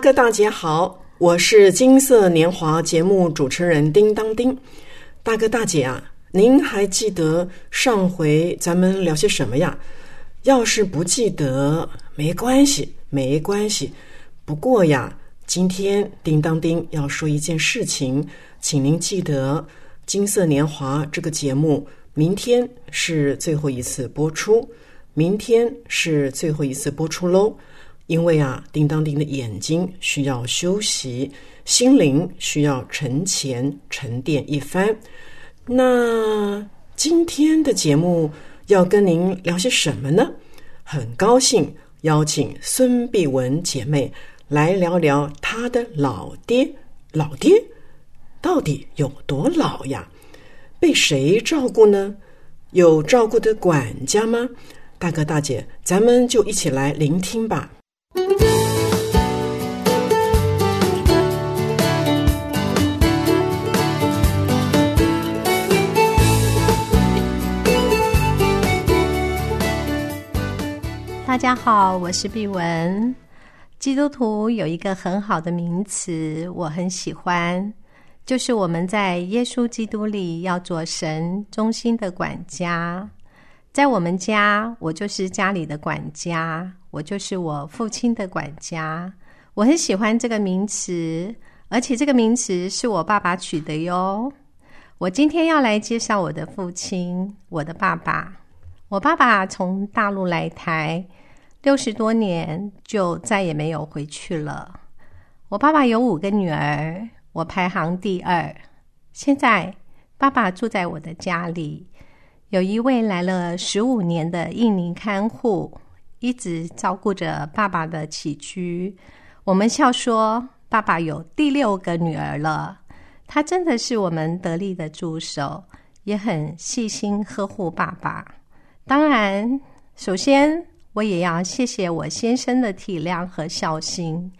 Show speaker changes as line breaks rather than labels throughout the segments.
哥大姐好，我是金色年华节目主持人叮当叮。大哥大姐啊，您还记得上回咱们聊些什么呀？要是不记得，没关系，没关系。不过呀，今天叮当叮要说一件事情，请您记得，金色年华这个节目明天是最后一次播出，明天是最后一次播出喽。因为啊，叮当叮的眼睛需要休息，心灵需要沉潜沉淀一番。那今天的节目要跟您聊些什么呢？很高兴邀请孙碧文姐妹来聊聊她的老爹。老爹到底有多老呀？被谁照顾呢？有照顾的管家吗？大哥大姐，咱们就一起来聆听吧。
大家好，我是碧文。基督徒有一个很好的名词，我很喜欢，就是我们在耶稣基督里要做神中心的管家。在我们家，我就是家里的管家，我就是我父亲的管家。我很喜欢这个名词，而且这个名词是我爸爸取的哟。我今天要来介绍我的父亲，我的爸爸。我爸爸从大陆来台。六十多年就再也没有回去了。我爸爸有五个女儿，我排行第二。现在爸爸住在我的家里，有一位来了十五年的印尼看护，一直照顾着爸爸的起居。我们笑说，爸爸有第六个女儿了。他真的是我们得力的助手，也很细心呵护爸爸。当然，首先。我也要谢谢我先生的体谅和孝心，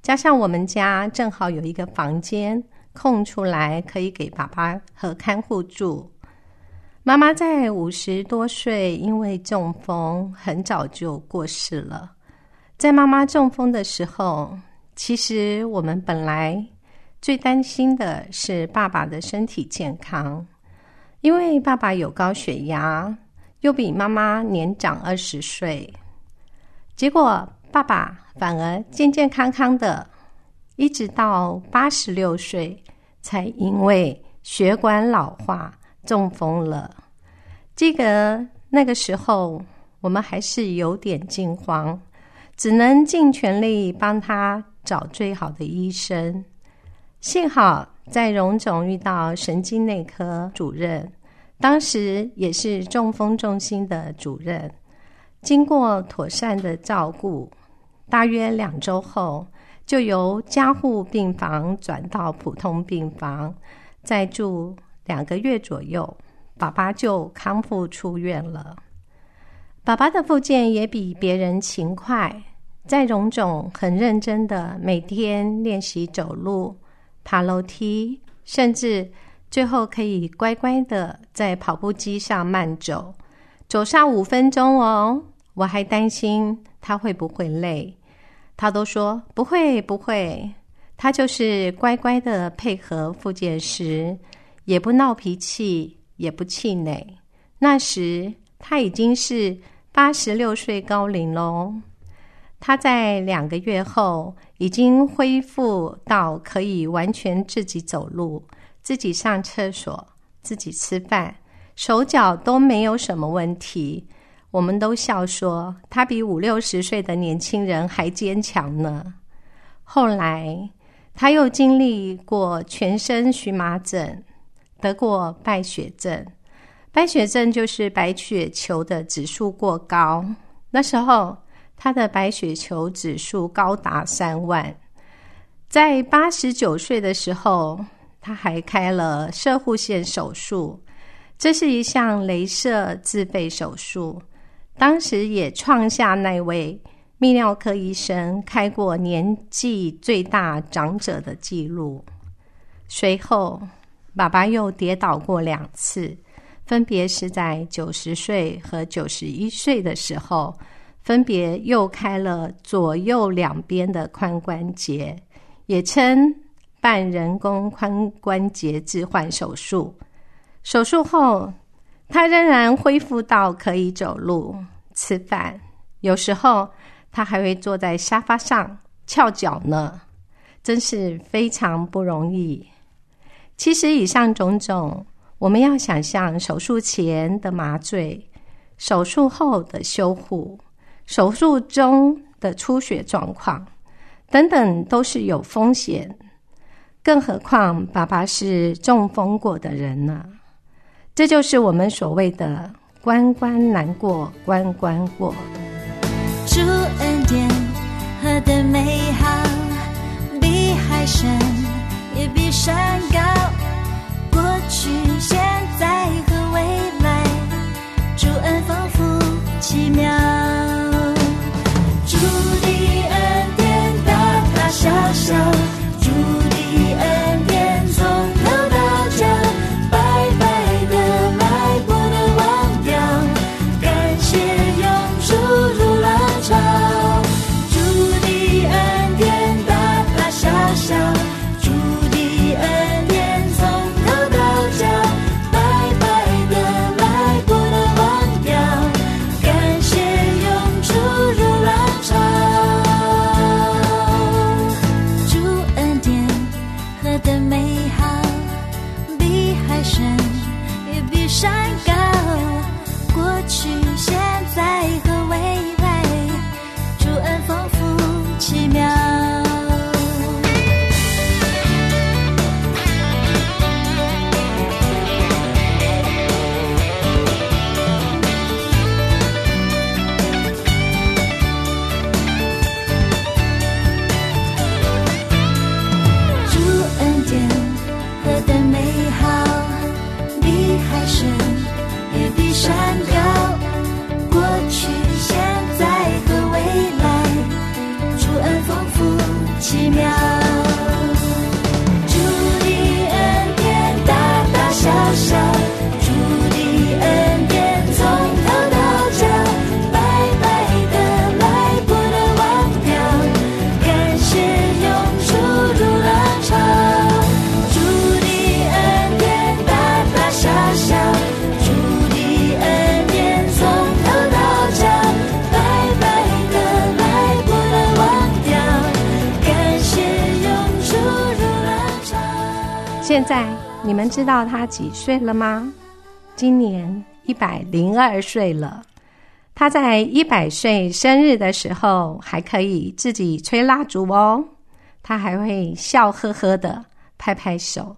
加上我们家正好有一个房间空出来，可以给爸爸和看护住。妈妈在五十多岁，因为中风，很早就过世了。在妈妈中风的时候，其实我们本来最担心的是爸爸的身体健康，因为爸爸有高血压。又比妈妈年长二十岁，结果爸爸反而健健康康的，一直到八十六岁才因为血管老化中风了。这个那个时候我们还是有点惊慌，只能尽全力帮他找最好的医生。幸好在荣总遇到神经内科主任。当时也是中风中心的主任，经过妥善的照顾，大约两周后，就由加护病房转到普通病房，再住两个月左右，爸爸就康复出院了。爸爸的复健也比别人勤快，在荣总很认真的每天练习走路、爬楼梯，甚至。最后可以乖乖的在跑步机上慢走，走上五分钟哦。我还担心他会不会累，他都说不会不会。他就是乖乖的配合复健师，也不闹脾气，也不气馁。那时他已经是八十六岁高龄喽。他在两个月后已经恢复到可以完全自己走路。自己上厕所，自己吃饭，手脚都没有什么问题。我们都笑说他比五六十岁的年轻人还坚强呢。后来他又经历过全身荨麻疹，得过败血症，白血症就是白血球的指数过高。那时候他的白血球指数高达三万。在八十九岁的时候，他还开了射护线手术，这是一项镭射自费手术，当时也创下那位泌尿科医生开过年纪最大长者的记录。随后，爸爸又跌倒过两次。分别是在九十岁和九十一岁的时候，分别又开了左右两边的髋关节，也称半人工髋关节置换手术。手术后，他仍然恢复到可以走路、吃饭，有时候他还会坐在沙发上翘脚呢，真是非常不容易。其实，以上种种。我们要想象手术前的麻醉、手术后的修护、手术中的出血状况等等，都是有风险。更何况爸爸是中风过的人呢？这就是我们所谓的“关关难过关关过”。
主恩典何等美好，比海深也比山高。过去，现在和未来，主恩丰富奇妙，主的恩典大大小小。
在你们知道他几岁了吗？今年一百零二岁了。他在一百岁生日的时候还可以自己吹蜡烛哦，他还会笑呵呵的拍拍手。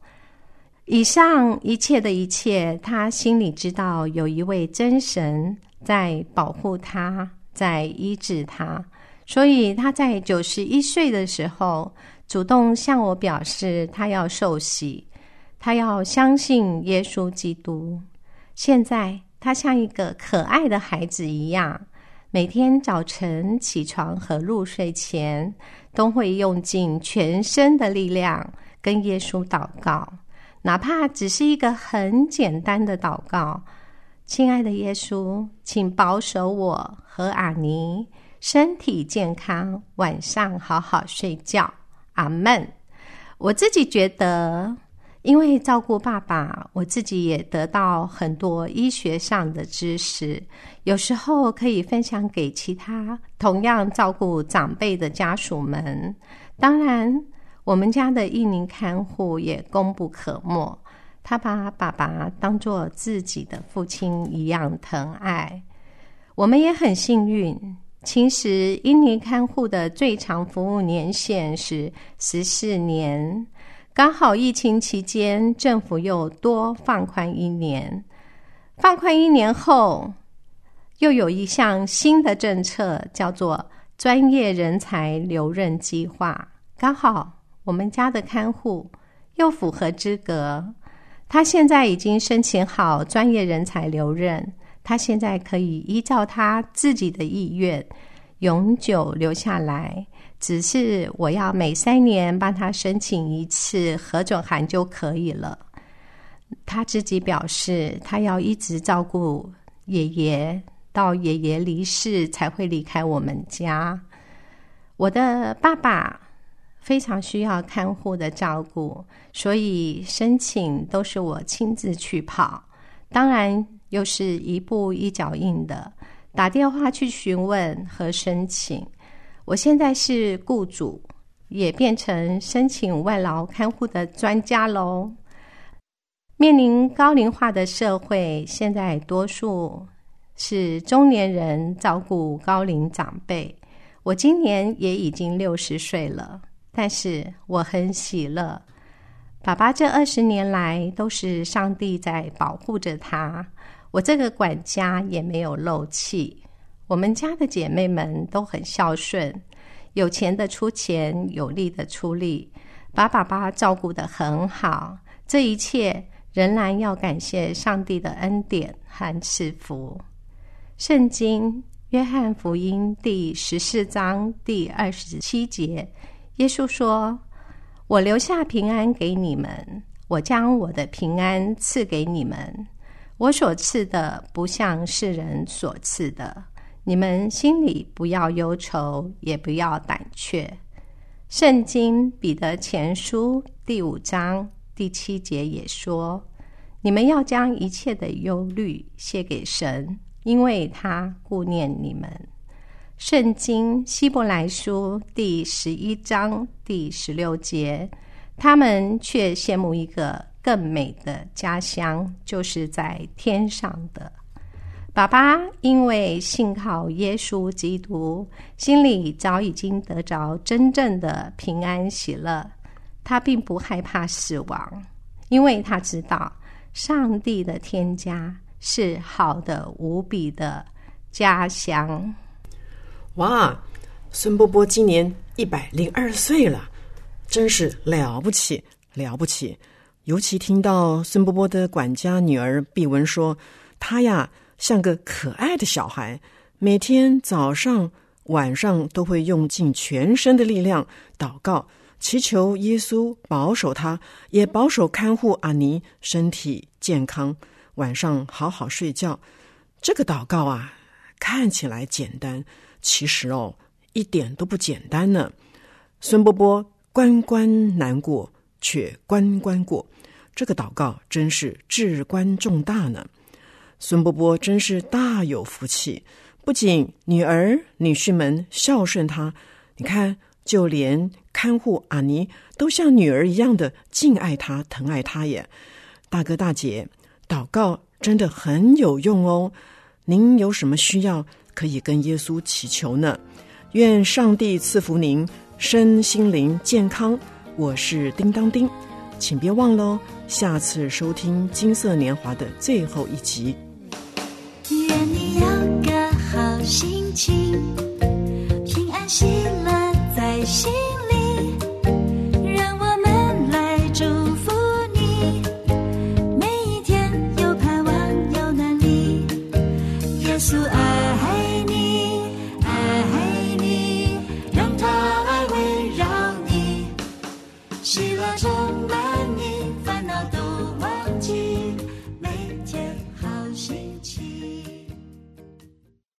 以上一切的一切，他心里知道有一位真神在保护他，在医治他，所以他在九十一岁的时候。主动向我表示，他要受洗，他要相信耶稣基督。现在，他像一个可爱的孩子一样，每天早晨起床和入睡前，都会用尽全身的力量跟耶稣祷告，哪怕只是一个很简单的祷告：“亲爱的耶稣，请保守我和阿尼身体健康，晚上好好睡觉。”阿门。我自己觉得，因为照顾爸爸，我自己也得到很多医学上的知识，有时候可以分享给其他同样照顾长辈的家属们。当然，我们家的一名看护也功不可没，他把爸爸当做自己的父亲一样疼爱。我们也很幸运。其实，印尼看护的最长服务年限是十四年，刚好疫情期间政府又多放宽一年。放宽一年后，又有一项新的政策，叫做专业人才留任计划。刚好我们家的看护又符合资格，他现在已经申请好专业人才留任，他现在可以依照他自己的意愿永久留下来。只是我要每三年帮他申请一次核准函就可以了。他自己表示，他要一直照顾爷爷，到爷爷离世才会离开我们家。我的爸爸非常需要看护的照顾，所以申请都是我亲自去跑，当然又是一步一脚印的，打电话去询问和申请。我现在是雇主，也变成申请外劳看护的专家喽。面临高龄化的社会，现在多数是中年人照顾高龄长辈。我今年也已经六十岁了，但是我很喜乐。爸爸这二十年来都是上帝在保护着他，我这个管家也没有漏气。我们家的姐妹们都很孝顺，有钱的出钱，有力的出力，把爸爸照顾得很好。这一切仍然要感谢上帝的恩典和赐福。圣经约翰福音第十四章第二十七节，耶稣说：“我留下平安给你们，我将我的平安赐给你们。我所赐的，不像世人所赐的。”你们心里不要忧愁，也不要胆怯。圣经彼得前书第五章第七节也说：“你们要将一切的忧虑卸给神，因为他顾念你们。”圣经希伯来书第十一章第十六节，他们却羡慕一个更美的家乡，就是在天上的。爸爸因为信靠耶稣基督，心里早已经得着真正的平安喜乐。他并不害怕死亡，因为他知道上帝的天家是好的无比的家乡。
哇，孙波波今年一百零二岁了，真是了不起了不起！尤其听到孙波波的管家女儿碧文说，他呀。像个可爱的小孩，每天早上、晚上都会用尽全身的力量祷告，祈求耶稣保守他，也保守看护阿尼身体健康，晚上好好睡觉。这个祷告啊，看起来简单，其实哦，一点都不简单呢。孙波波关关难过，却关关过，这个祷告真是至关重大呢。孙伯伯真是大有福气，不仅女儿女婿们孝顺他，你看，就连看护阿尼都像女儿一样的敬爱他、疼爱他耶。大哥大姐，祷告真的很有用哦。您有什么需要，可以跟耶稣祈求呢？愿上帝赐福您身心灵健康。我是叮当叮，请别忘了下次收听《金色年华》的最后一集。
心情，